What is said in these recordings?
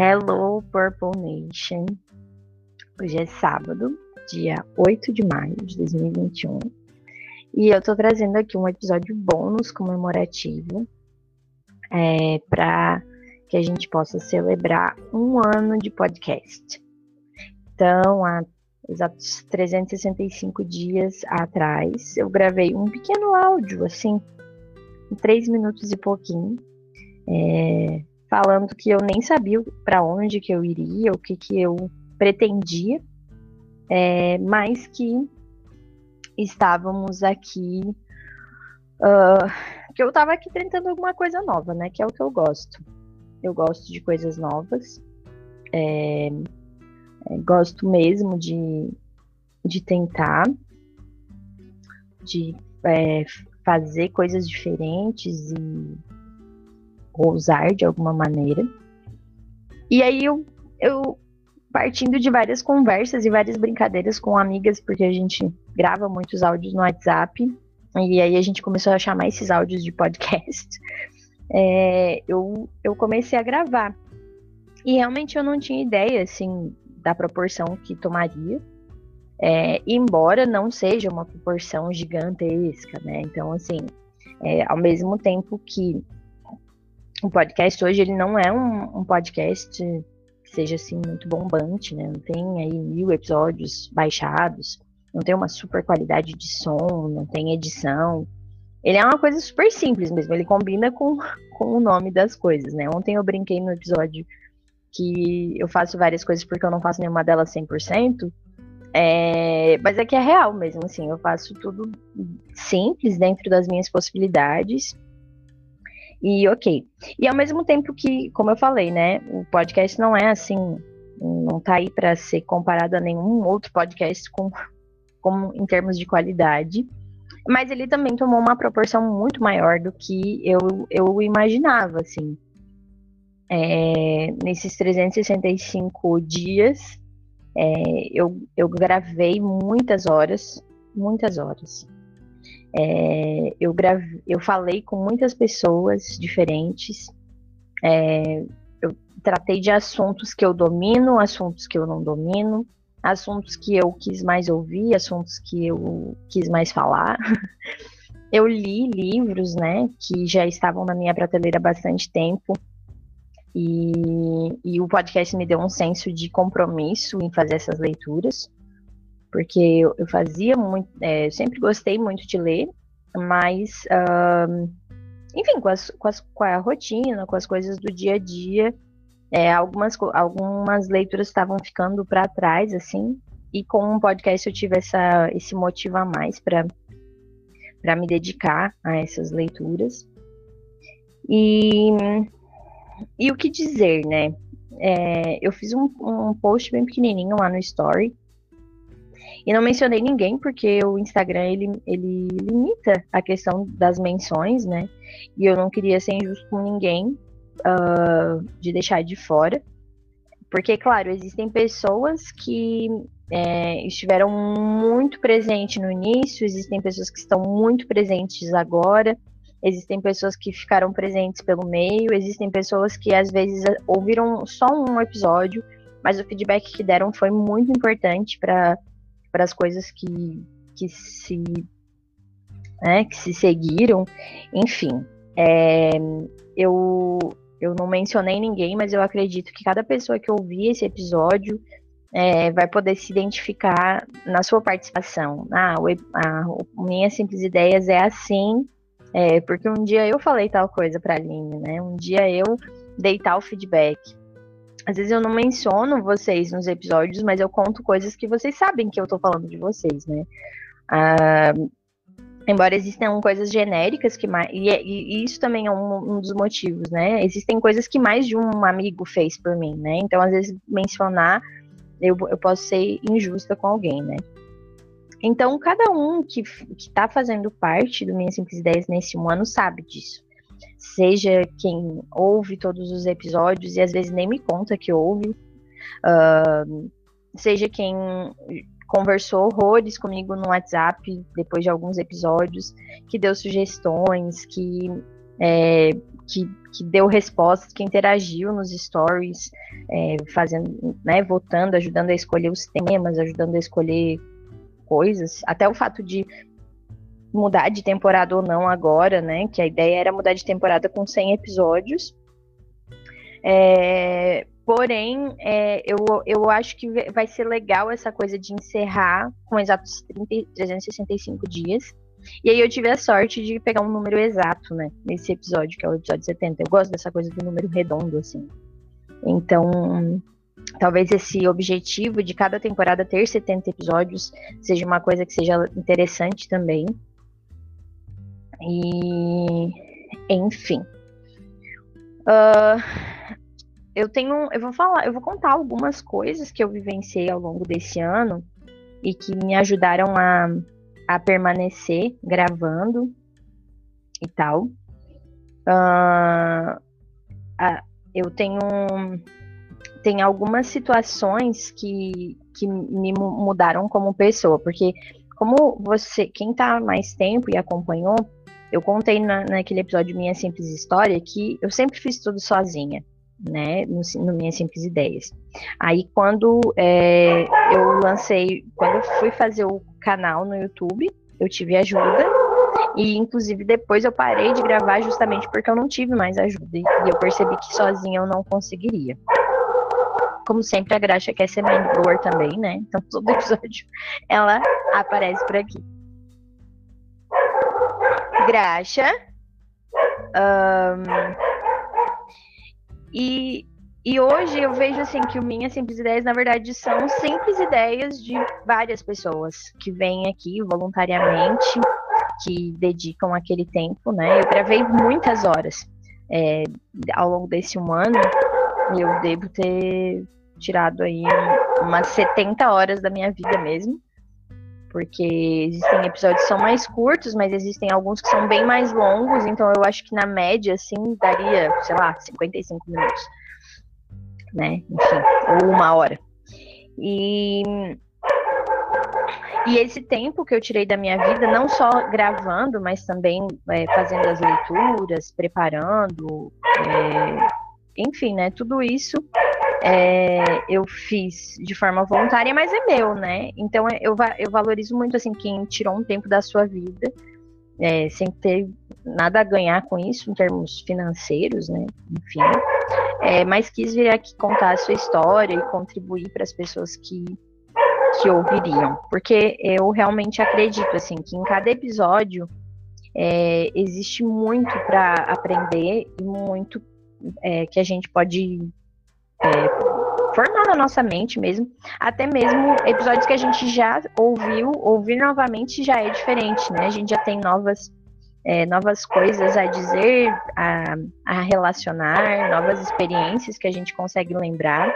Hello Purple Nation. Hoje é sábado, dia 8 de maio de 2021. E eu tô trazendo aqui um episódio bônus comemorativo é, para que a gente possa celebrar um ano de podcast. Então, há exatos 365 dias atrás, eu gravei um pequeno áudio, assim, em três minutos e pouquinho, é, falando que eu nem sabia para onde que eu iria, o que que eu pretendia, é, mas que estávamos aqui, uh, que eu estava aqui tentando alguma coisa nova, né? Que é o que eu gosto. Eu gosto de coisas novas, é, é, gosto mesmo de, de tentar, de é, fazer coisas diferentes e ousar de alguma maneira. E aí eu, eu partindo de várias conversas e várias brincadeiras com amigas, porque a gente grava muitos áudios no WhatsApp, e aí a gente começou a chamar esses áudios de podcast. É, eu, eu comecei a gravar. E realmente eu não tinha ideia, assim, da proporção que tomaria. É, embora não seja uma proporção gigantesca, né? Então, assim, é, ao mesmo tempo que o podcast hoje ele não é um, um, podcast que seja assim muito bombante, né? Não tem aí mil episódios baixados, não tem uma super qualidade de som, não tem edição. Ele é uma coisa super simples mesmo, ele combina com, com o nome das coisas, né? Ontem eu brinquei no episódio que eu faço várias coisas porque eu não faço nenhuma delas 100%, é, mas é que é real mesmo, assim, eu faço tudo simples dentro das minhas possibilidades e ok. E ao mesmo tempo que, como eu falei, né, o podcast não é assim, não tá aí para ser comparado a nenhum outro podcast com, com, em termos de qualidade. Mas ele também tomou uma proporção muito maior do que eu, eu imaginava, assim. É, nesses 365 dias, é, eu, eu gravei muitas horas, muitas horas. É, eu, grave, eu falei com muitas pessoas diferentes. É, eu tratei de assuntos que eu domino, assuntos que eu não domino, assuntos que eu quis mais ouvir, assuntos que eu quis mais falar. Eu li livros, né, que já estavam na minha prateleira há bastante tempo. E, e o podcast me deu um senso de compromisso em fazer essas leituras porque eu, eu fazia muito, é, sempre gostei muito de ler, mas, uh, enfim, com, as, com, as, com, a rotina, com as coisas do dia a dia, é, algumas, algumas leituras estavam ficando para trás, assim, e com um podcast eu tive essa, esse motivo a mais para para me dedicar a essas leituras. E, e o que dizer, né? É, eu fiz um, um post bem pequenininho lá no Story, e não mencionei ninguém, porque o Instagram ele, ele limita a questão das menções, né? E eu não queria ser injusto com ninguém uh, de deixar de fora. Porque, claro, existem pessoas que é, estiveram muito presentes no início, existem pessoas que estão muito presentes agora, existem pessoas que ficaram presentes pelo meio, existem pessoas que às vezes ouviram só um episódio, mas o feedback que deram foi muito importante para para as coisas que, que se né, que se seguiram, enfim, é, eu eu não mencionei ninguém, mas eu acredito que cada pessoa que ouvir esse episódio é, vai poder se identificar na sua participação. Ah, a, a minha simples ideias é assim, é, porque um dia eu falei tal coisa para a Aline, né? Um dia eu dei tal feedback. Às vezes eu não menciono vocês nos episódios, mas eu conto coisas que vocês sabem que eu tô falando de vocês, né? Ah, embora existam coisas genéricas que mais. E, é, e isso também é um, um, dos motivos, né? Existem coisas que mais de um amigo fez por mim, né? Então, às vezes, mencionar, eu, eu posso ser injusta com alguém, né? Então, cada um que, que tá fazendo parte do Minhas Simples Ideias nesse um ano sabe disso seja quem ouve todos os episódios e às vezes nem me conta que ouve, uh, seja quem conversou horrores comigo no WhatsApp depois de alguns episódios, que deu sugestões, que é, que, que, deu respostas, que interagiu nos stories, é, fazendo, né, votando, ajudando a escolher os temas, ajudando a escolher coisas. Até o fato de mudar de temporada ou não agora, né? Que a ideia era mudar de temporada com 100 episódios. É, porém, é, eu, eu acho que vai ser legal essa coisa de encerrar com exatos 30, 365 dias. E aí eu tive a sorte de pegar um número exato, né? Nesse episódio, que é o episódio 70. Eu gosto dessa coisa do número redondo, assim. Então, talvez esse objetivo de cada temporada ter 70 episódios seja uma coisa que seja interessante também. E, enfim. Uh, eu tenho, eu vou falar, eu vou contar algumas coisas que eu vivenciei ao longo desse ano e que me ajudaram a, a permanecer gravando e tal. Uh, eu tenho tem algumas situações que, que me mudaram como pessoa, porque como você, quem tá mais tempo e acompanhou, eu contei na, naquele episódio Minha Simples História que eu sempre fiz tudo sozinha, né? No, no Minhas Simples Ideias. Aí quando é, eu lancei, quando eu fui fazer o canal no YouTube, eu tive ajuda. E inclusive depois eu parei de gravar justamente porque eu não tive mais ajuda. E eu percebi que sozinha eu não conseguiria. Como sempre, a Graxa quer ser mentor também, né? Então todo episódio ela aparece por aqui graxa. Um, e, e hoje eu vejo assim que o Minhas Simples Ideias, na verdade, são simples ideias de várias pessoas que vêm aqui voluntariamente, que dedicam aquele tempo, né? Eu gravei muitas horas é, ao longo desse um ano. Eu devo ter tirado aí umas 70 horas da minha vida mesmo porque existem episódios que são mais curtos, mas existem alguns que são bem mais longos, então eu acho que na média, assim, daria, sei lá, 55 minutos, né? Enfim, ou uma hora. E, e esse tempo que eu tirei da minha vida, não só gravando, mas também é, fazendo as leituras, preparando, é, enfim, né? Tudo isso é, eu fiz de forma voluntária, mas é meu, né? Então é, eu, eu valorizo muito assim quem tirou um tempo da sua vida, é, sem ter nada a ganhar com isso em termos financeiros, né? Enfim, é, mas quis vir aqui contar a sua história e contribuir para as pessoas que que ouviriam, porque eu realmente acredito assim que em cada episódio é, existe muito para aprender e muito é, que a gente pode é, formar na nossa mente mesmo. Até mesmo episódios que a gente já ouviu, ouvir novamente já é diferente, né? A gente já tem novas, é, novas coisas a dizer, a, a relacionar, novas experiências que a gente consegue lembrar.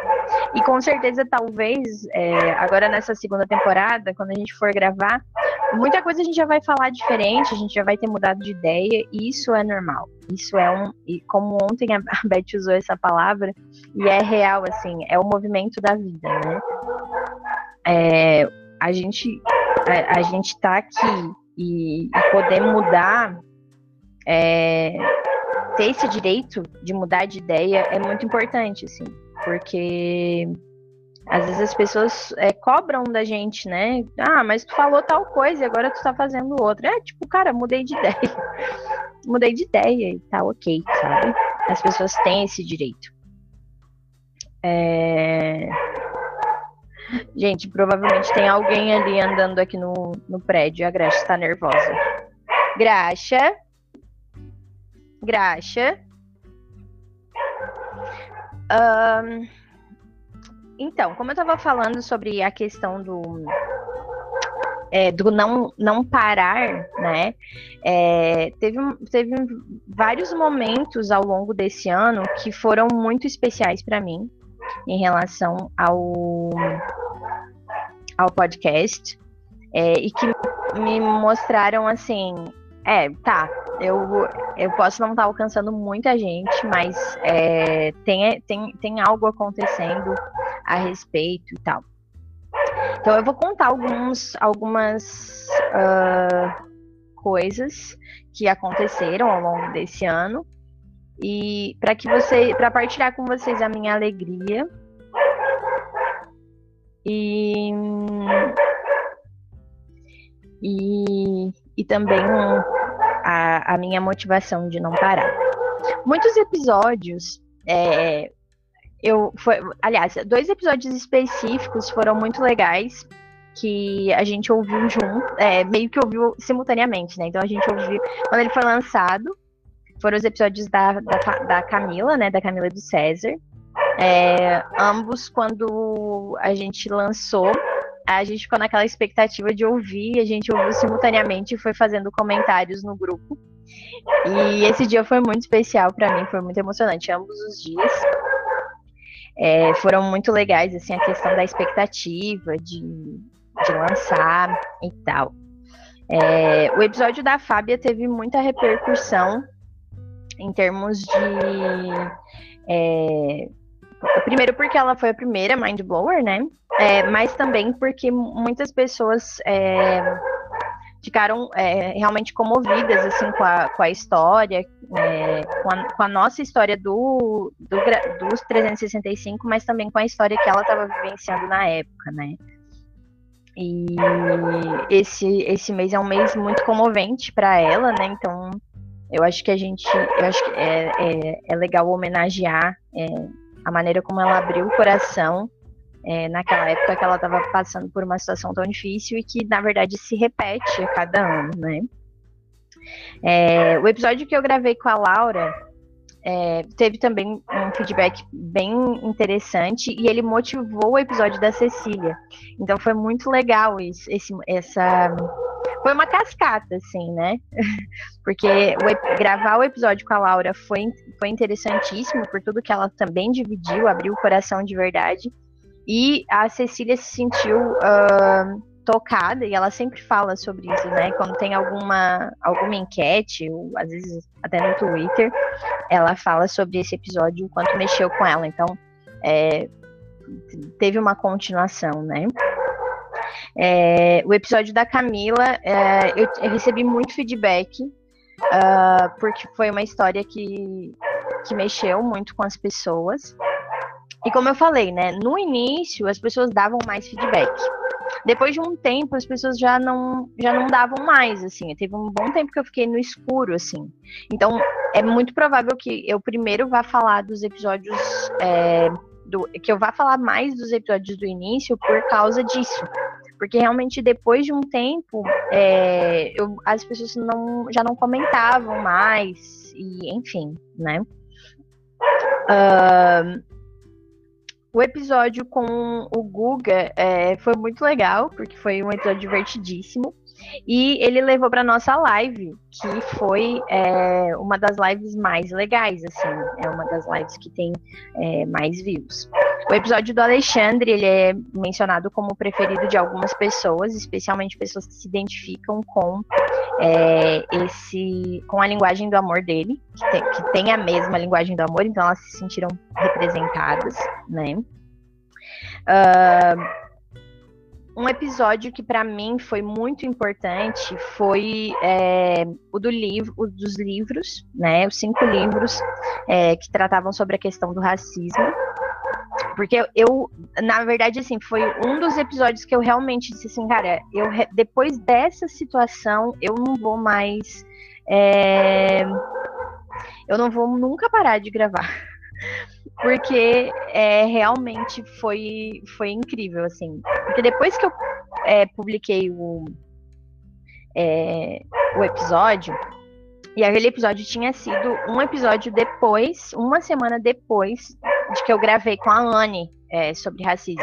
E com certeza, talvez, é, agora nessa segunda temporada, quando a gente for gravar, muita coisa a gente já vai falar diferente, a gente já vai ter mudado de ideia, e isso é normal. Isso é um. E como ontem a Beth usou essa palavra, e é real, assim, é o movimento da vida, né? É, a gente a, a, gente tá aqui e, e poder mudar, é, ter esse direito de mudar de ideia é muito importante, assim, porque às vezes as pessoas é, cobram da gente, né? Ah, mas tu falou tal coisa e agora tu tá fazendo outra. É tipo, cara, mudei de ideia. mudei de ideia e tá ok, sabe? As pessoas têm esse direito. É... Gente, provavelmente tem alguém ali andando aqui no, no prédio. A Graxa está nervosa. Graxa. Graxa. Um, então, como eu estava falando sobre a questão do, é, do não, não parar, né? É, teve, teve vários momentos ao longo desse ano que foram muito especiais para mim em relação ao, ao podcast é, e que me mostraram assim, é, tá, eu, eu posso não estar tá alcançando muita gente, mas é, tem, tem, tem algo acontecendo a respeito e tal. Então eu vou contar alguns, algumas uh, coisas que aconteceram ao longo desse ano. E para que você, para partilhar com vocês a minha alegria. E e, e também a, a minha motivação de não parar. Muitos episódios é, eu foi, aliás, dois episódios específicos foram muito legais que a gente ouviu junto, é, meio que ouviu simultaneamente, né? Então a gente ouviu quando ele foi lançado, foram os episódios da, da, da Camila, né? Da Camila e do César. É, ambos, quando a gente lançou, a gente ficou naquela expectativa de ouvir, a gente ouviu simultaneamente e foi fazendo comentários no grupo. E esse dia foi muito especial para mim, foi muito emocionante, ambos os dias. É, foram muito legais, assim, a questão da expectativa de, de lançar e tal. É, o episódio da Fábia teve muita repercussão em termos de. É, primeiro porque ela foi a primeira mind blower, né? É, mas também porque muitas pessoas é, ficaram é, realmente comovidas assim com a, com a história, é, com, a, com, a, nossa história do, do, dos 365, mas também com a história que ela estava vivenciando na época, né? E esse, esse mês é um mês muito comovente para ela, né? Então eu acho que a gente, eu acho que é, é, é legal homenagear é, a maneira como ela abriu o coração é, naquela época que ela estava passando por uma situação tão difícil e que na verdade se repete a cada ano, né? É, o episódio que eu gravei com a Laura é, teve também um feedback bem interessante e ele motivou o episódio da Cecília. Então foi muito legal isso, esse, essa. Foi uma cascata, assim, né? Porque o, gravar o episódio com a Laura foi, foi interessantíssimo por tudo que ela também dividiu, abriu o coração de verdade. E a Cecília se sentiu uh, tocada, e ela sempre fala sobre isso, né? Quando tem alguma, alguma enquete, ou às vezes até no Twitter, ela fala sobre esse episódio, o quanto mexeu com ela. Então, é, teve uma continuação, né? É, o episódio da Camila, é, eu, eu, recebi muito feedback, uh, porque foi uma história que, que mexeu muito com as pessoas. E como eu falei, né, no início as pessoas davam mais feedback. Depois de um tempo, as pessoas já não, já não davam mais, assim. Teve um bom tempo que eu fiquei no escuro, assim. Então, é muito provável que eu primeiro vá falar dos episódios. É, do, que eu vá falar mais dos episódios do início por causa disso. Porque realmente depois de um tempo, é, eu, as pessoas não, já não comentavam mais, e enfim, né? Uh, o episódio com o Guga é, foi muito legal, porque foi um episódio divertidíssimo. E ele levou para nossa live, que foi é, uma das lives mais legais, assim. É uma das lives que tem é, mais views. O episódio do Alexandre, ele é mencionado como o preferido de algumas pessoas, especialmente pessoas que se identificam com é, esse, com a linguagem do amor dele, que tem, que tem a mesma linguagem do amor, então elas se sentiram representadas, né? Uh, um episódio que para mim foi muito importante foi é, o do livro, o dos livros, né? Os cinco livros é, que tratavam sobre a questão do racismo. Porque eu, na verdade, assim, foi um dos episódios que eu realmente disse assim, cara, eu depois dessa situação eu não vou mais. É, eu não vou nunca parar de gravar porque é, realmente foi, foi incrível, assim. Porque depois que eu é, publiquei o, é, o episódio, e aquele episódio tinha sido um episódio depois, uma semana depois de que eu gravei com a Anne é, sobre racismo.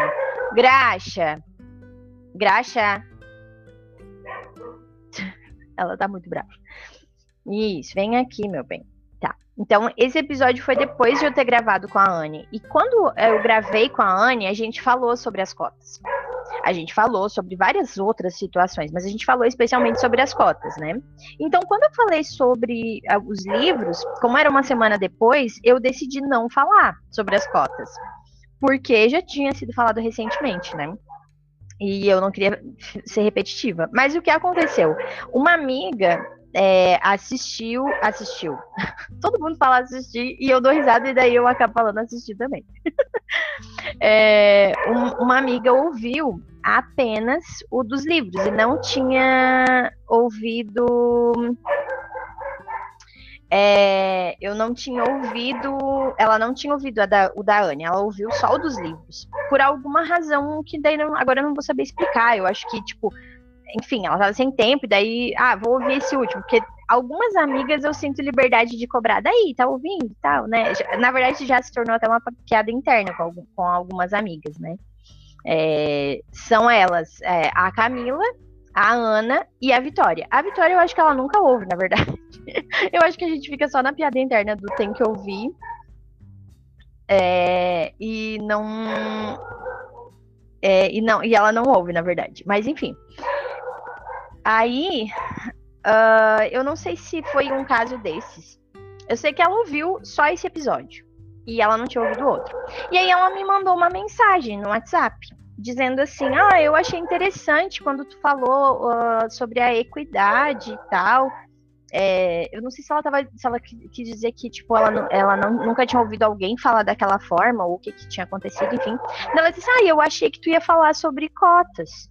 Graxa! Graxa! Ela tá muito brava. Isso, vem aqui, meu bem. Então, esse episódio foi depois de eu ter gravado com a Anne. E quando eu gravei com a Anne, a gente falou sobre as cotas. A gente falou sobre várias outras situações, mas a gente falou especialmente sobre as cotas, né? Então, quando eu falei sobre uh, os livros, como era uma semana depois, eu decidi não falar sobre as cotas. Porque já tinha sido falado recentemente, né? E eu não queria ser repetitiva. Mas o que aconteceu? Uma amiga é, assistiu, assistiu. Todo mundo fala assistir e eu dou risada e daí eu acabo falando assistir também. é, um, uma amiga ouviu apenas o dos livros e não tinha ouvido é, eu não tinha ouvido, ela não tinha ouvido da, o da Anne, ela ouviu só o dos livros. Por alguma razão que daí não, agora eu não vou saber explicar. Eu acho que, tipo, enfim, ela tava sem tempo, e daí, ah, vou ouvir esse último, porque algumas amigas eu sinto liberdade de cobrar daí, tá ouvindo e tal, né? Na verdade, já se tornou até uma piada interna com, algum, com algumas amigas, né? É, são elas, é, a Camila, a Ana e a Vitória. A Vitória eu acho que ela nunca ouve, na verdade. eu acho que a gente fica só na piada interna do tem que ouvir. É, e não. É, e não e ela não ouve, na verdade. Mas enfim. Aí. Uh, eu não sei se foi um caso desses. Eu sei que ela ouviu só esse episódio. E ela não tinha ouvido outro. E aí ela me mandou uma mensagem no WhatsApp dizendo assim: Ah, eu achei interessante quando tu falou uh, sobre a equidade e tal. É, eu não sei se ela tava, se ela quis dizer que tipo ela, ela não, nunca tinha ouvido alguém falar daquela forma ou o que, que tinha acontecido, enfim. Ela disse: "Ah, eu achei que tu ia falar sobre cotas".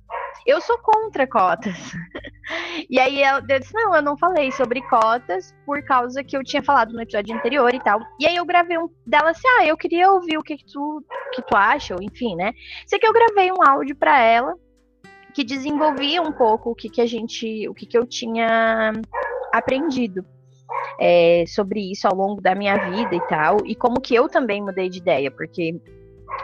Eu sou contra cotas. e aí ela disse: Não, eu não falei sobre cotas por causa que eu tinha falado no episódio anterior e tal. E aí eu gravei um dela assim: Ah, eu queria ouvir o que, que tu, que tu acha, ou enfim, né? Sei que eu gravei um áudio para ela que desenvolvia um pouco o que, que a gente, o que, que eu tinha aprendido. É, sobre isso ao longo da minha vida e tal, e como que eu também mudei de ideia, porque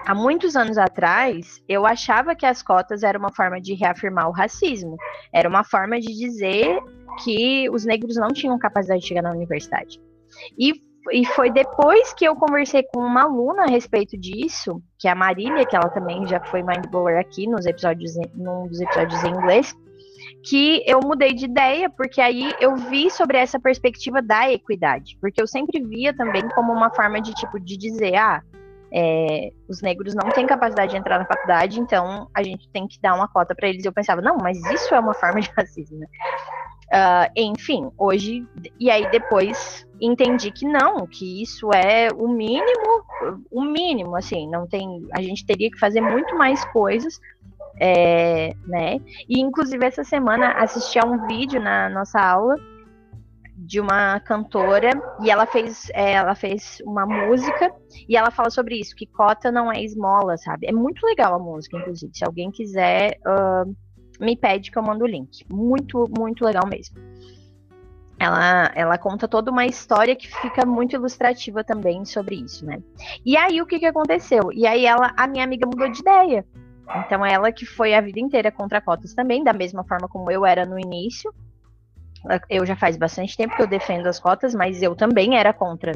há muitos anos atrás, eu achava que as cotas eram uma forma de reafirmar o racismo. Era uma forma de dizer que os negros não tinham capacidade de chegar na universidade. E, e foi depois que eu conversei com uma aluna a respeito disso, que é a Marília, que ela também já foi mindblower aqui nos episódios, num dos episódios em inglês, que eu mudei de ideia, porque aí eu vi sobre essa perspectiva da equidade, porque eu sempre via também como uma forma de tipo de dizer, ah, é, os negros não têm capacidade de entrar na faculdade, então a gente tem que dar uma cota para eles. Eu pensava, não, mas isso é uma forma de racismo? Uh, enfim, hoje, e aí depois entendi que não, que isso é o mínimo, o mínimo, assim, não tem, a gente teria que fazer muito mais coisas, é, né? E inclusive essa semana assisti a um vídeo na nossa aula de uma cantora e ela fez é, ela fez uma música e ela fala sobre isso que cota não é esmola sabe é muito legal a música inclusive se alguém quiser uh, me pede que eu mando o link muito muito legal mesmo ela, ela conta toda uma história que fica muito ilustrativa também sobre isso, né? E aí o que, que aconteceu? E aí ela, a minha amiga mudou de ideia. Então ela que foi a vida inteira contra cotas também, da mesma forma como eu era no início, eu já faz bastante tempo que eu defendo as cotas, mas eu também era contra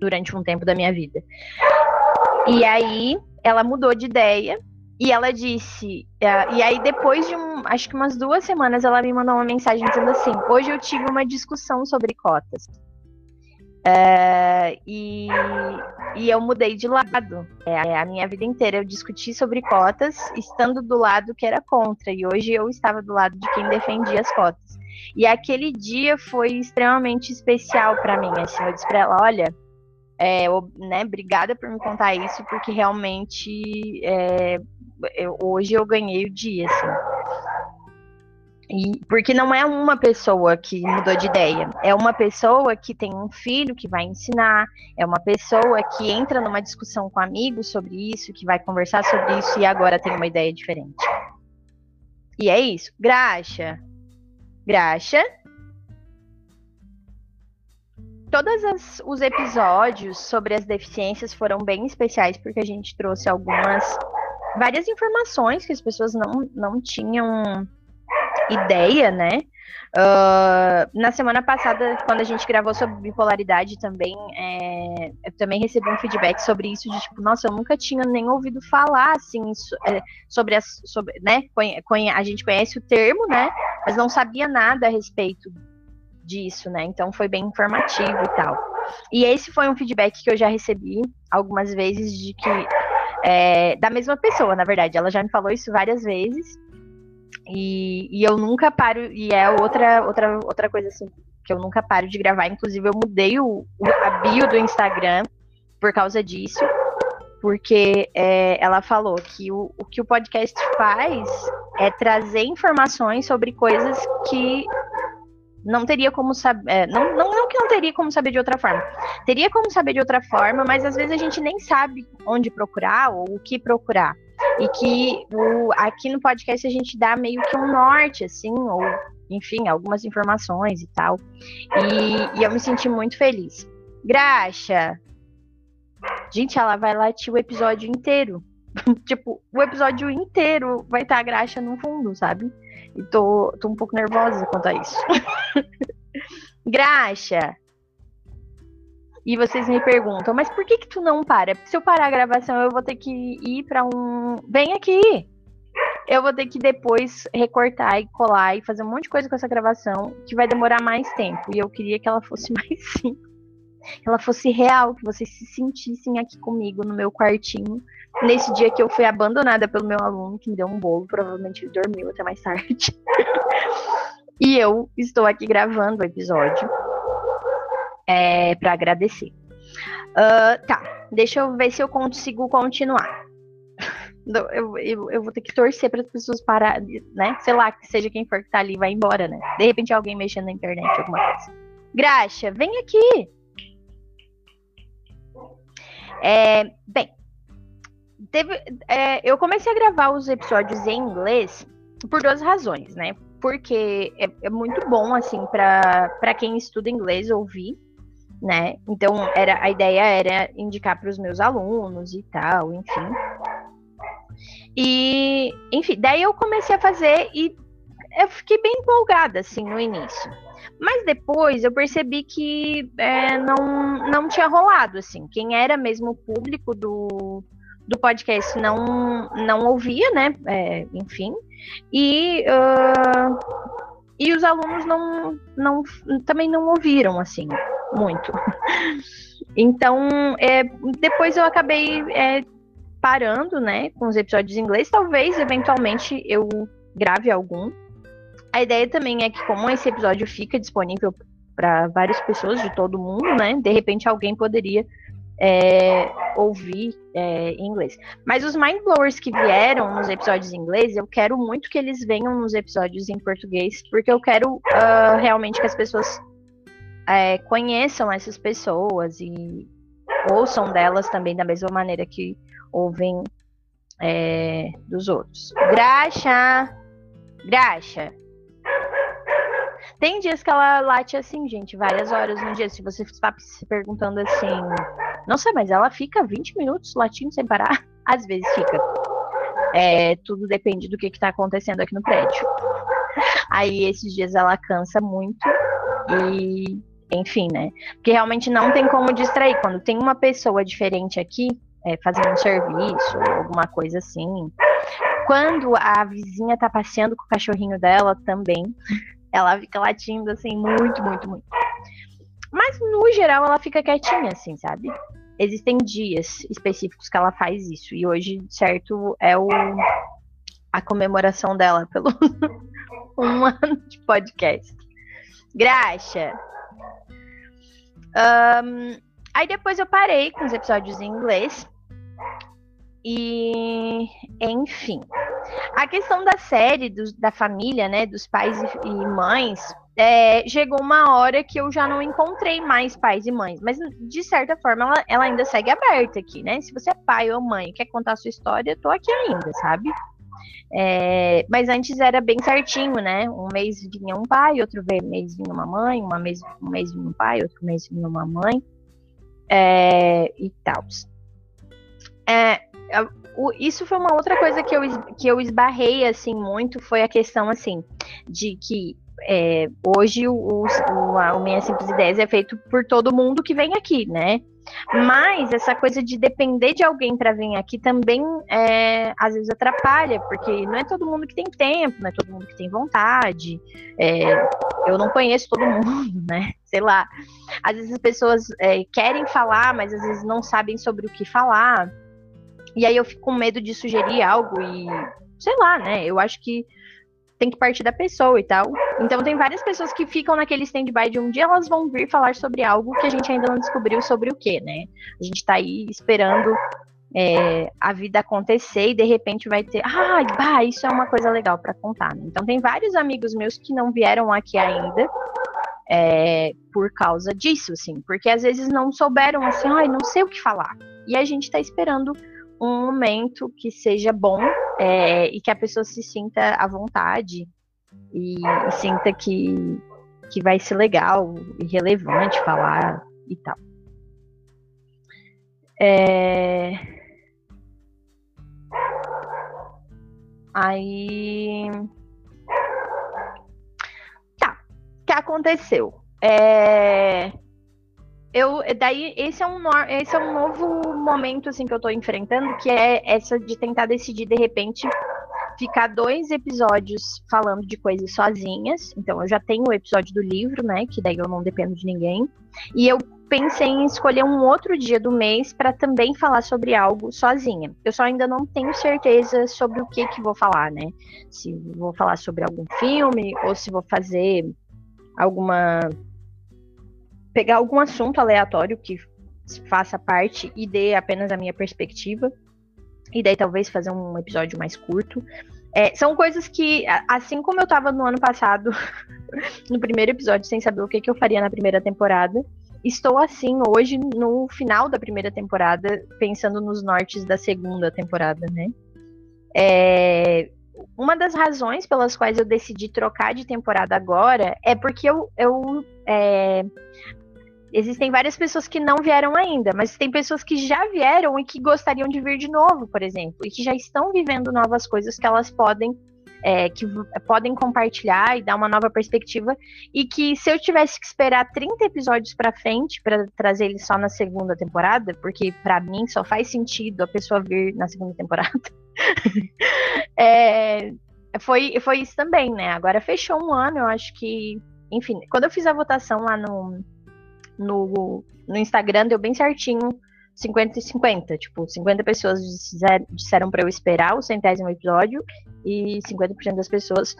durante um tempo da minha vida. E aí ela mudou de ideia e ela disse, uh, e aí depois de um, acho que umas duas semanas ela me mandou uma mensagem dizendo assim: hoje eu tive uma discussão sobre cotas. Uh, e, e eu mudei de lado. É, a minha vida inteira eu discuti sobre cotas, estando do lado que era contra, e hoje eu estava do lado de quem defendia as cotas. E aquele dia foi extremamente especial para mim. Assim, eu disse para ela: olha, é, né, obrigada por me contar isso, porque realmente é, eu, hoje eu ganhei o dia. Assim. E, porque não é uma pessoa que mudou de ideia, é uma pessoa que tem um filho que vai ensinar, é uma pessoa que entra numa discussão com amigos sobre isso, que vai conversar sobre isso e agora tem uma ideia diferente. E é isso. Graxa, Graxa. Todos os episódios sobre as deficiências foram bem especiais porque a gente trouxe algumas várias informações que as pessoas não, não tinham ideia, né? Uh, na semana passada, quando a gente gravou sobre bipolaridade também, é, eu também recebi um feedback sobre isso, de tipo, nossa, eu nunca tinha nem ouvido falar, assim, é, sobre, as, sobre, né, a gente conhece o termo, né, mas não sabia nada a respeito disso, né, então foi bem informativo e tal. E esse foi um feedback que eu já recebi algumas vezes de que É, da mesma pessoa, na verdade. Ela já me falou isso várias vezes. E, e eu nunca paro. E é outra, outra, outra coisa assim que eu nunca paro de gravar. Inclusive, eu mudei o, a bio do Instagram por causa disso. Porque é, ela falou que o, o que o podcast faz é trazer informações sobre coisas que não teria como saber. É, não, não, não que não teria como saber de outra forma. Teria como saber de outra forma, mas às vezes a gente nem sabe onde procurar ou o que procurar. E que o, aqui no podcast a gente dá meio que um norte, assim, ou enfim, algumas informações e tal. E, e eu me senti muito feliz. Graxa! Gente, ela vai latir o episódio inteiro. tipo, o episódio inteiro vai estar a graxa no fundo, sabe? E tô, tô um pouco nervosa quanto a isso. Graxa! E vocês me perguntam, mas por que que tu não para? Se eu parar a gravação, eu vou ter que ir para um. Vem aqui! Eu vou ter que depois recortar e colar e fazer um monte de coisa com essa gravação que vai demorar mais tempo. E eu queria que ela fosse mais simples. Ela fosse real, que vocês se sentissem aqui comigo no meu quartinho, nesse dia que eu fui abandonada pelo meu aluno, que me deu um bolo, provavelmente ele dormiu até mais tarde. e eu estou aqui gravando o episódio é, para agradecer. Uh, tá, deixa eu ver se eu consigo continuar. Eu, eu, eu vou ter que torcer para as pessoas parar, né? Sei lá, que seja quem for que tá ali, vai embora, né? De repente alguém mexendo na internet, alguma coisa. Graxa, vem aqui! É, bem, teve, é, eu comecei a gravar os episódios em inglês por duas razões, né? Porque é, é muito bom, assim, para quem estuda inglês ouvir, né? Então, era, a ideia era indicar para os meus alunos e tal, enfim. E, enfim, daí eu comecei a fazer e eu fiquei bem empolgada, assim, no início. Mas depois eu percebi que é, não, não tinha rolado, assim. Quem era mesmo o público do, do podcast não, não ouvia, né? É, enfim. E, uh, e os alunos não, não, também não ouviram, assim, muito. Então, é, depois eu acabei é, parando, né, com os episódios em inglês. Talvez, eventualmente, eu grave algum. A ideia também é que, como esse episódio fica disponível para várias pessoas de todo mundo, né? De repente alguém poderia é, ouvir é, em inglês. Mas os mind blowers que vieram nos episódios em inglês, eu quero muito que eles venham nos episódios em português, porque eu quero uh, realmente que as pessoas é, conheçam essas pessoas e ouçam delas também da mesma maneira que ouvem é, dos outros. Graxa! Graxa! Tem dias que ela late assim, gente, várias horas no dia. Se você está se perguntando assim, nossa, mas ela fica 20 minutos latindo sem parar? Às vezes fica. É, tudo depende do que está acontecendo aqui no prédio. Aí esses dias ela cansa muito e, enfim, né? Porque realmente não tem como distrair. Quando tem uma pessoa diferente aqui, é, fazendo um serviço, alguma coisa assim. Quando a vizinha tá passeando com o cachorrinho dela também, ela fica latindo assim, muito, muito, muito. Mas no geral ela fica quietinha, assim, sabe? Existem dias específicos que ela faz isso. E hoje, certo, é o a comemoração dela pelo um ano de podcast. Graxa. Um, aí depois eu parei com os episódios em inglês. E, enfim. A questão da série, do, da família, né, dos pais e, e mães, é, chegou uma hora que eu já não encontrei mais pais e mães. Mas, de certa forma, ela, ela ainda segue aberta aqui, né? Se você é pai ou mãe quer contar a sua história, eu tô aqui ainda, sabe? É, mas antes era bem certinho, né? Um mês vinha um pai, outro mês vinha uma mãe, uma mês, um mês vinha um pai, outro mês vinha uma mãe. É, e tal. É, isso foi uma outra coisa que eu, que eu esbarrei, assim, muito, foi a questão, assim, de que é, hoje o, o, o Minha Simples Ideias é feito por todo mundo que vem aqui, né? Mas essa coisa de depender de alguém para vir aqui também é, às vezes atrapalha, porque não é todo mundo que tem tempo, não é todo mundo que tem vontade. É, eu não conheço todo mundo, né? Sei lá. Às vezes as pessoas é, querem falar, mas às vezes não sabem sobre o que falar. E aí eu fico com medo de sugerir algo e sei lá, né? Eu acho que tem que partir da pessoa e tal. Então tem várias pessoas que ficam naquele stand-by de um dia elas vão vir falar sobre algo que a gente ainda não descobriu sobre o que, né? A gente tá aí esperando é, a vida acontecer e de repente vai ter, ah, isso é uma coisa legal para contar. Né? Então tem vários amigos meus que não vieram aqui ainda é, por causa disso, assim, porque às vezes não souberam assim, ai, não sei o que falar. E a gente está esperando um momento que seja bom é, e que a pessoa se sinta à vontade e, e sinta que, que vai ser legal e relevante falar e tal. É... Aí. Tá. O que aconteceu? É eu daí esse é um esse é um novo momento assim que eu tô enfrentando, que é essa de tentar decidir de repente ficar dois episódios falando de coisas sozinhas. Então eu já tenho o episódio do livro, né, que daí eu não dependo de ninguém. E eu pensei em escolher um outro dia do mês para também falar sobre algo sozinha. Eu só ainda não tenho certeza sobre o que que vou falar, né? Se vou falar sobre algum filme ou se vou fazer alguma pegar algum assunto aleatório que faça parte e dê apenas a minha perspectiva. E daí talvez fazer um episódio mais curto. É, são coisas que, assim como eu tava no ano passado, no primeiro episódio, sem saber o que, que eu faria na primeira temporada, estou assim hoje, no final da primeira temporada, pensando nos nortes da segunda temporada, né? É, uma das razões pelas quais eu decidi trocar de temporada agora é porque eu, eu é, existem várias pessoas que não vieram ainda, mas tem pessoas que já vieram e que gostariam de vir de novo, por exemplo, e que já estão vivendo novas coisas que elas podem é, que podem compartilhar e dar uma nova perspectiva e que se eu tivesse que esperar 30 episódios para frente para trazer eles só na segunda temporada, porque para mim só faz sentido a pessoa vir na segunda temporada. é, foi, foi isso também, né? Agora fechou um ano, eu acho que, enfim, quando eu fiz a votação lá no no, no Instagram deu bem certinho 50 e 50. Tipo, 50 pessoas disseram para eu esperar o centésimo episódio e 50% das pessoas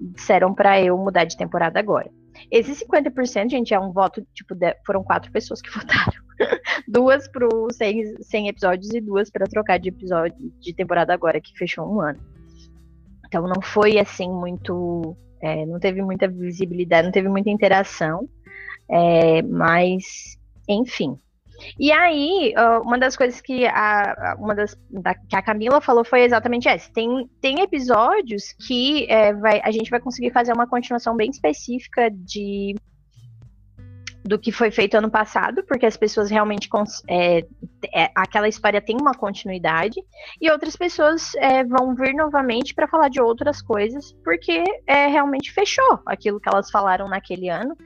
disseram para eu mudar de temporada agora. Esse 50%, gente, é um voto, tipo, de, foram quatro pessoas que votaram. duas para 100, 100 episódios e duas para trocar de episódio de temporada agora, que fechou um ano. Então não foi assim muito. É, não teve muita visibilidade, não teve muita interação. É, mas, enfim. E aí, uma das coisas que a, uma das, da, que a Camila falou foi exatamente essa. Tem, tem episódios que é, vai, a gente vai conseguir fazer uma continuação bem específica de do que foi feito ano passado, porque as pessoas realmente é, é, aquela história tem uma continuidade, e outras pessoas é, vão vir novamente para falar de outras coisas, porque é, realmente fechou aquilo que elas falaram naquele ano,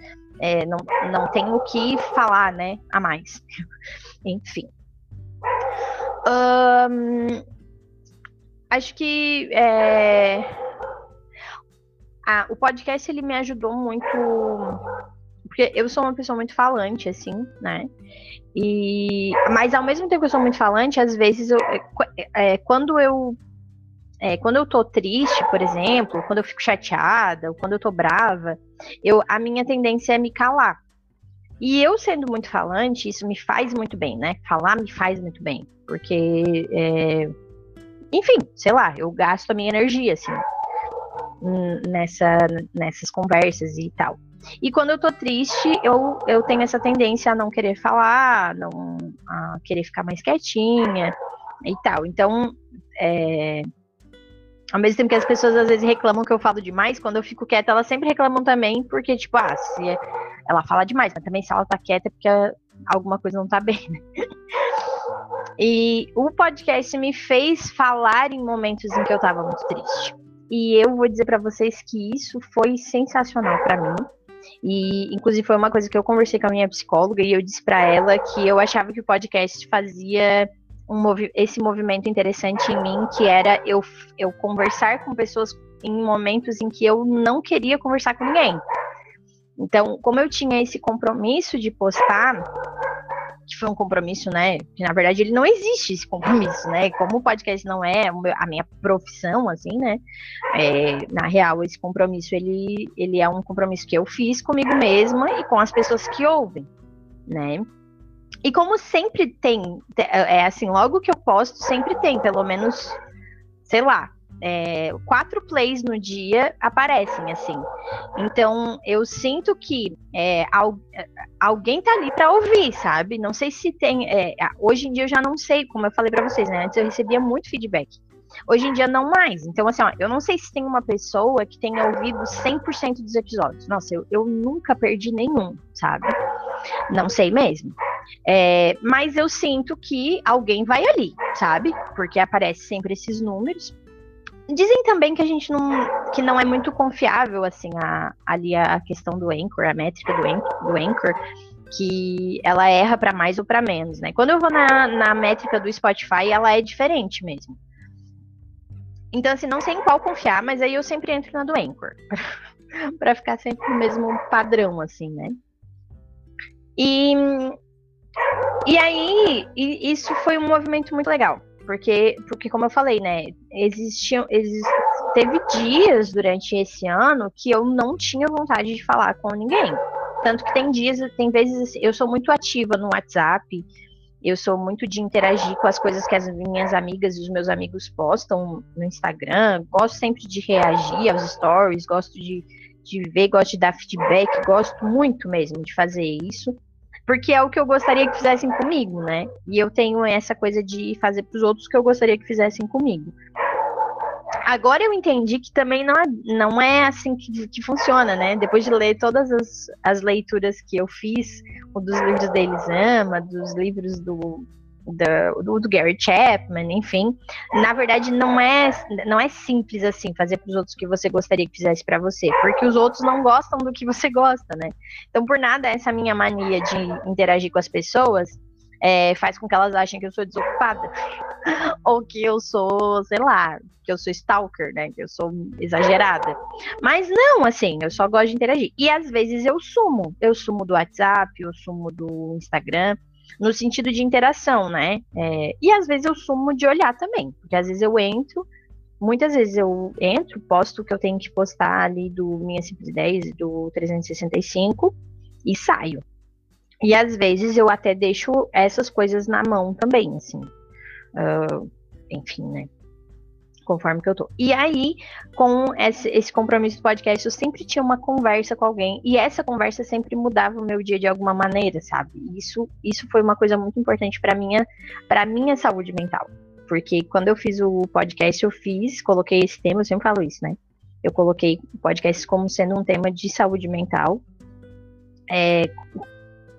é, não, não tem o que falar, né, a mais. Enfim. Um, acho que é, o podcast ele me ajudou muito porque eu sou uma pessoa muito falante assim, né? E mas ao mesmo tempo que eu sou muito falante, às vezes eu, é, é quando eu é, quando eu tô triste, por exemplo, quando eu fico chateada, ou quando eu tô brava, eu, a minha tendência é me calar. E eu sendo muito falante, isso me faz muito bem, né? Falar me faz muito bem. Porque, é, enfim, sei lá, eu gasto a minha energia, assim, nessa, nessas conversas e tal. E quando eu tô triste, eu, eu tenho essa tendência a não querer falar, não, a querer ficar mais quietinha e tal. Então, é, ao mesmo tempo que as pessoas às vezes reclamam que eu falo demais, quando eu fico quieta, elas sempre reclamam também, porque, tipo, ah, se ela fala demais, mas também se ela tá quieta é porque alguma coisa não tá bem, né? E o podcast me fez falar em momentos em que eu tava muito triste. E eu vou dizer para vocês que isso foi sensacional para mim. E, inclusive, foi uma coisa que eu conversei com a minha psicóloga e eu disse para ela que eu achava que o podcast fazia um movi esse movimento interessante em mim, que era eu, eu conversar com pessoas em momentos em que eu não queria conversar com ninguém. Então, como eu tinha esse compromisso de postar, que foi um compromisso, né? Que na verdade ele não existe esse compromisso, né? Como o podcast não é a minha profissão, assim, né? É, na real, esse compromisso ele, ele é um compromisso que eu fiz comigo mesma e com as pessoas que ouvem, né? E como sempre tem, é assim, logo que eu posto, sempre tem, pelo menos, sei lá, é, quatro plays no dia aparecem assim. Então eu sinto que é, alguém tá ali para ouvir, sabe? Não sei se tem. É, hoje em dia eu já não sei, como eu falei para vocês, né? Antes eu recebia muito feedback. Hoje em dia não mais. Então, assim, ó, eu não sei se tem uma pessoa que tenha ouvido 100% dos episódios. Nossa, eu, eu nunca perdi nenhum, sabe? Não sei mesmo. É, mas eu sinto que alguém vai ali, sabe? Porque aparece sempre esses números. Dizem também que a gente não, que não é muito confiável, assim, a, ali a questão do Anchor, a métrica do Anchor, do Anchor que ela erra para mais ou para menos, né? Quando eu vou na, na métrica do Spotify, ela é diferente mesmo. Então, assim, não sei em qual confiar, mas aí eu sempre entro na do Anchor, para ficar sempre no mesmo padrão, assim, né? E, e aí, e isso foi um movimento muito legal. Porque, porque como eu falei, né, existiam, exist, teve dias durante esse ano que eu não tinha vontade de falar com ninguém. Tanto que tem dias, tem vezes, eu sou muito ativa no WhatsApp, eu sou muito de interagir com as coisas que as minhas amigas e os meus amigos postam no Instagram, gosto sempre de reagir aos stories, gosto de, de ver, gosto de dar feedback, gosto muito mesmo de fazer isso porque é o que eu gostaria que fizessem comigo, né? E eu tenho essa coisa de fazer para os outros que eu gostaria que fizessem comigo. Agora eu entendi que também não é, não é assim que, que funciona, né? Depois de ler todas as, as leituras que eu fiz, dos livros da Elisama, dos livros do do, do, Gary Chapman, enfim. Na verdade, não é, não é simples assim fazer para os outros o que você gostaria que fizesse para você, porque os outros não gostam do que você gosta, né? Então, por nada, essa minha mania de interagir com as pessoas é, faz com que elas achem que eu sou desocupada. Ou que eu sou, sei lá, que eu sou stalker, né? Que eu sou exagerada. Mas não, assim, eu só gosto de interagir. E às vezes eu sumo. Eu sumo do WhatsApp, eu sumo do Instagram no sentido de interação, né? É, e às vezes eu sumo de olhar também, porque às vezes eu entro, muitas vezes eu entro, posto o que eu tenho que postar ali do Minha Simples 10, do 365 e saio. E às vezes eu até deixo essas coisas na mão também, assim. Uh, enfim, né? Conforme que eu tô. E aí, com esse, esse, compromisso do podcast, eu sempre tinha uma conversa com alguém, e essa conversa sempre mudava o meu dia de alguma maneira, sabe? Isso, isso foi uma coisa muito importante para minha, para minha saúde mental. Porque quando eu fiz o podcast, eu fiz, coloquei esse tema, eu sempre falo isso, né? Eu coloquei o podcast como sendo um tema de saúde mental. É,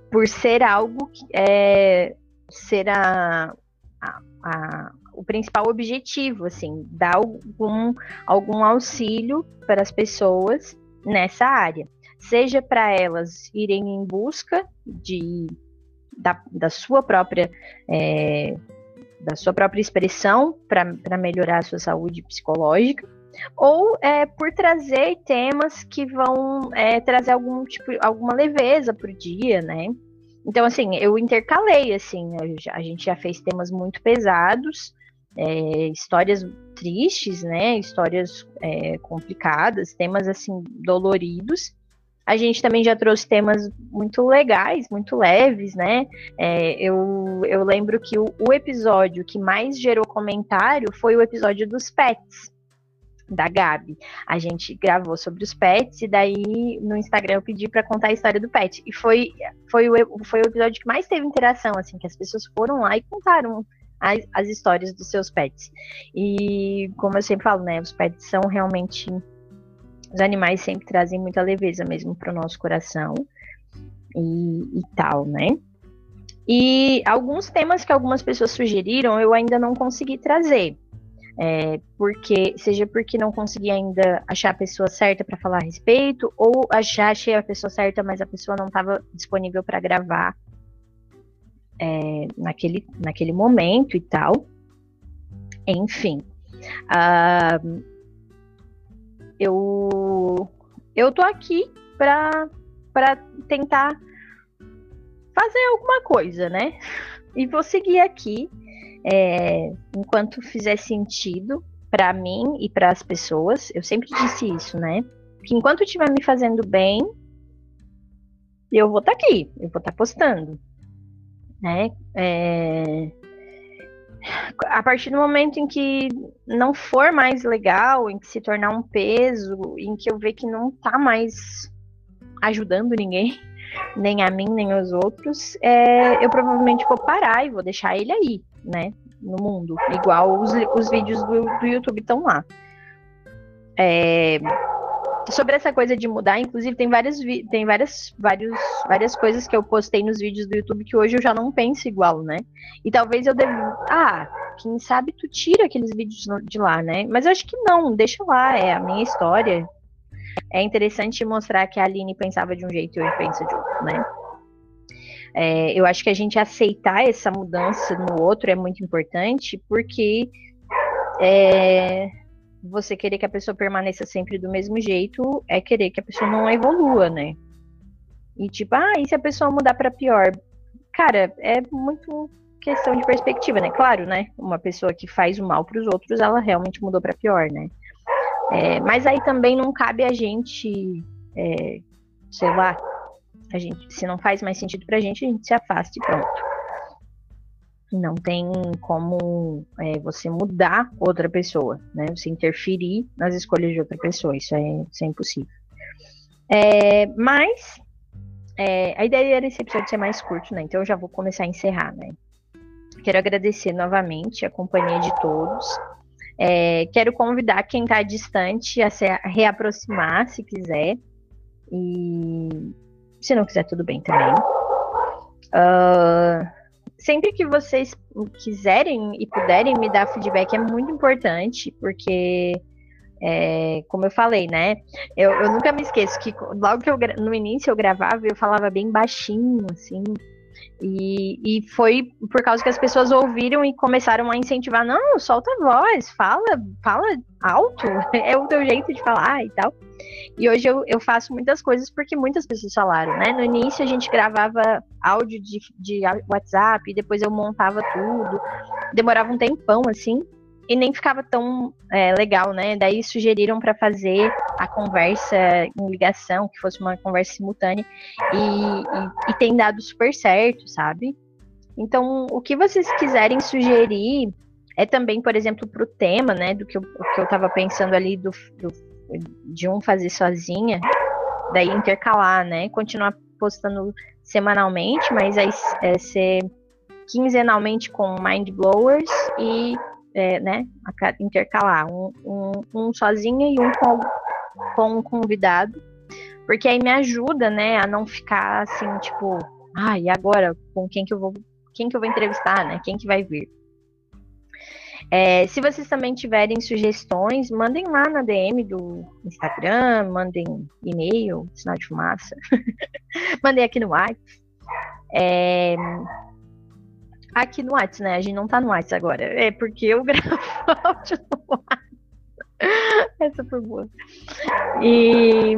por ser algo que é, ser a, a, a o principal objetivo, assim, dar algum, algum auxílio para as pessoas nessa área. Seja para elas irem em busca de, da, da sua própria é, da sua própria expressão para melhorar a sua saúde psicológica, ou é, por trazer temas que vão é, trazer algum tipo, alguma leveza para o dia, né? Então, assim, eu intercalei, assim, a gente já fez temas muito pesados, é, histórias tristes, né? Histórias é, complicadas, temas assim doloridos. A gente também já trouxe temas muito legais, muito leves, né? É, eu, eu lembro que o, o, episódio que mais gerou comentário foi o episódio dos pets, da Gabi. A gente gravou sobre os pets e daí no Instagram eu pedi para contar a história do pet. E foi, foi, o, foi o episódio que mais teve interação, assim, que as pessoas foram lá e contaram as, as histórias dos seus pets. E como eu sempre falo, né, os pets são realmente os animais sempre trazem muita leveza mesmo para o nosso coração e, e, tal, né? E alguns temas que algumas pessoas sugeriram eu ainda não consegui trazer. É, porque seja porque não consegui ainda achar a pessoa certa para falar a respeito, ou achar achei a pessoa certa, mas a pessoa não estava disponível para gravar é, naquele, naquele momento e tal. Enfim. Uh, eu, eu tô aqui para tentar fazer alguma coisa, né? E vou seguir aqui é, enquanto fizer sentido para mim e para as pessoas. Eu sempre disse isso, né? Que enquanto estiver me fazendo bem, eu vou estar tá aqui, eu vou estar tá postando, né? É, a partir do momento em que não for mais legal, em que se tornar um peso, em que eu ver que não tá mais ajudando ninguém, nem a mim, nem os outros, é, eu provavelmente vou parar e vou deixar ele aí, né? No mundo. Igual os, os vídeos do, do YouTube estão lá. É, sobre essa coisa de mudar, inclusive tem várias tem várias, vários, várias coisas que eu postei nos vídeos do YouTube que hoje eu já não penso igual, né? E talvez eu deva. Ah, quem sabe tu tira aqueles vídeos de lá, né? Mas eu acho que não, deixa lá, é a minha história. É interessante mostrar que a Aline pensava de um jeito e eu penso de outro, né? É, eu acho que a gente aceitar essa mudança no outro é muito importante, porque é, você querer que a pessoa permaneça sempre do mesmo jeito é querer que a pessoa não evolua, né? E tipo, ah, e se a pessoa mudar para pior? Cara, é muito questão de perspectiva, né? Claro, né? Uma pessoa que faz o mal para os outros, ela realmente mudou para pior, né? É, mas aí também não cabe a gente, é, sei lá, a gente, se não faz mais sentido pra gente, a gente se afasta e pronto. Não tem como é, você mudar outra pessoa, né? Você interferir nas escolhas de outra pessoa, isso é, isso é impossível. É, mas é, a ideia era esse episódio ser mais curto, né? Então eu já vou começar a encerrar, né? Quero agradecer novamente a companhia de todos. É, quero convidar quem está distante a se reaproximar, se quiser. E se não quiser, tudo bem também. Uh, sempre que vocês quiserem e puderem me dar feedback é muito importante, porque, é, como eu falei, né? Eu, eu, nunca me esqueço que logo que eu no início eu gravava, eu falava bem baixinho, assim. E, e foi por causa que as pessoas ouviram e começaram a incentivar, não, solta a voz, fala, fala alto, é o teu jeito de falar e tal. E hoje eu, eu faço muitas coisas porque muitas pessoas falaram, né? No início a gente gravava áudio de, de WhatsApp, depois eu montava tudo, demorava um tempão assim e nem ficava tão é, legal, né? Daí sugeriram para fazer a conversa em ligação, que fosse uma conversa simultânea, e, e, e, tem dado super certo, sabe? Então, o que vocês quiserem sugerir é também, por exemplo, para o tema, né? Do que eu, que eu tava pensando ali do, do, de um fazer sozinha, daí intercalar, né? Continuar postando semanalmente, mas aí é, ser quinzenalmente com mind blowers e é, né, intercalar um, um, um sozinha e um com, com um convidado, porque aí me ajuda, né, a não ficar assim, tipo, ah, e agora com quem que eu vou, quem que eu vou entrevistar, né, quem que vai vir. É, se vocês também tiverem sugestões, mandem lá na DM do Instagram, mandem e-mail, sinal de fumaça, mandem aqui no WhatsApp. É, aqui no WhatsApp, né? A gente não tá no WhatsApp agora. É porque eu gravo áudio no WhatsApp. Essa foi boa. E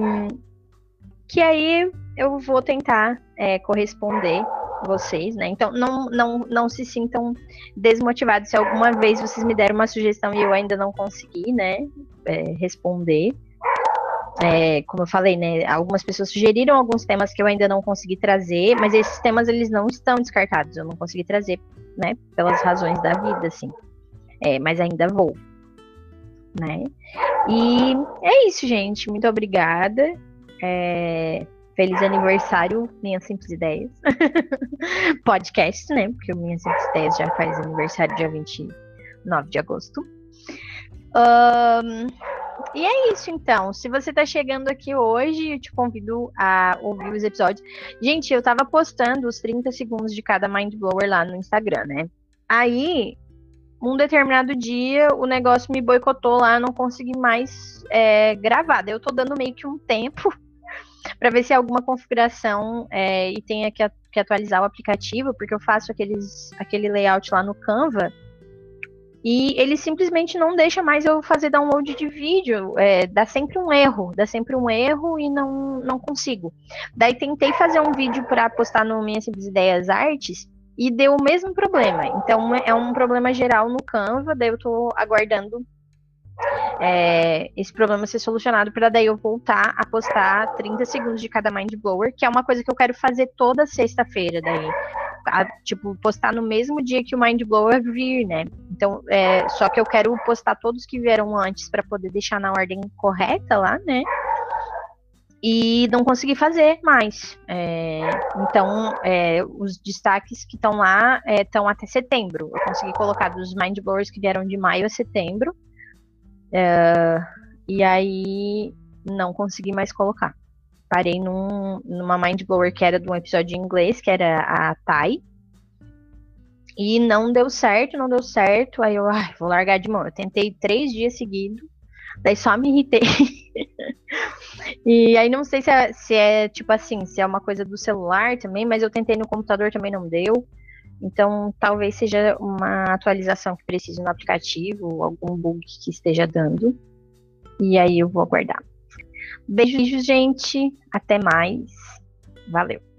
que aí eu vou tentar é, corresponder vocês, né? Então não, não, não se sintam desmotivados se alguma vez vocês me deram uma sugestão e eu ainda não consegui, né? É, responder. É, como eu falei, né, algumas pessoas sugeriram alguns temas que eu ainda não consegui trazer, mas esses temas eles não estão descartados, eu não consegui trazer, né, pelas razões da vida, assim. É, mas ainda vou, né? E é isso, gente. Muito obrigada. É, feliz aniversário, Minhas Simples Ideias. Podcast, né? Porque o Minhas Simples Ideias já faz aniversário dia 29 de agosto. Um, e é isso, então. Se você tá chegando aqui hoje, eu te convido a ouvir os episódios. Gente, eu tava postando os 30 segundos de cada Mind Blower lá no Instagram, né? Aí, um determinado dia, o negócio me boicotou lá, não consegui mais é, gravar. Daí eu tô dando meio que um tempo para ver se há alguma configuração é, e tenha que, que, atualizar o aplicativo, porque eu faço aqueles, aquele layout lá no Canva e ele simplesmente não deixa mais eu fazer download de vídeo. É, dá sempre um erro, dá sempre um erro e não, não consigo. Daí tentei fazer um vídeo para postar no Minhas Simples Ideias Artes e deu o mesmo problema. Então é um problema geral no Canva, daí eu estou aguardando é, esse problema ser solucionado para daí eu voltar a postar 30 segundos de cada mind blower, que é uma coisa que eu quero fazer toda sexta-feira daí. A, tipo, postar no mesmo dia que o mind blower vir, né? Então, é, só que eu quero postar todos que vieram antes para poder deixar na ordem correta lá, né? E não consegui fazer mais. É, então, é, os destaques que estão lá estão é, até setembro. Eu consegui colocar dos mind blowers que vieram de maio a setembro. É, e aí não consegui mais colocar. Parei num, numa mind blower que era de um episódio em inglês, que era a Thai. E não deu certo, não deu certo. Aí eu, ai, vou largar de mão. Eu tentei três dias seguidos, daí só me irritei. e aí não sei se é, se é tipo assim, se é uma coisa do celular também, mas eu tentei no computador também não deu. Então, talvez seja uma atualização que precise no aplicativo, algum bug que esteja dando. E aí eu vou aguardar. Beijos, gente. Até mais. Valeu.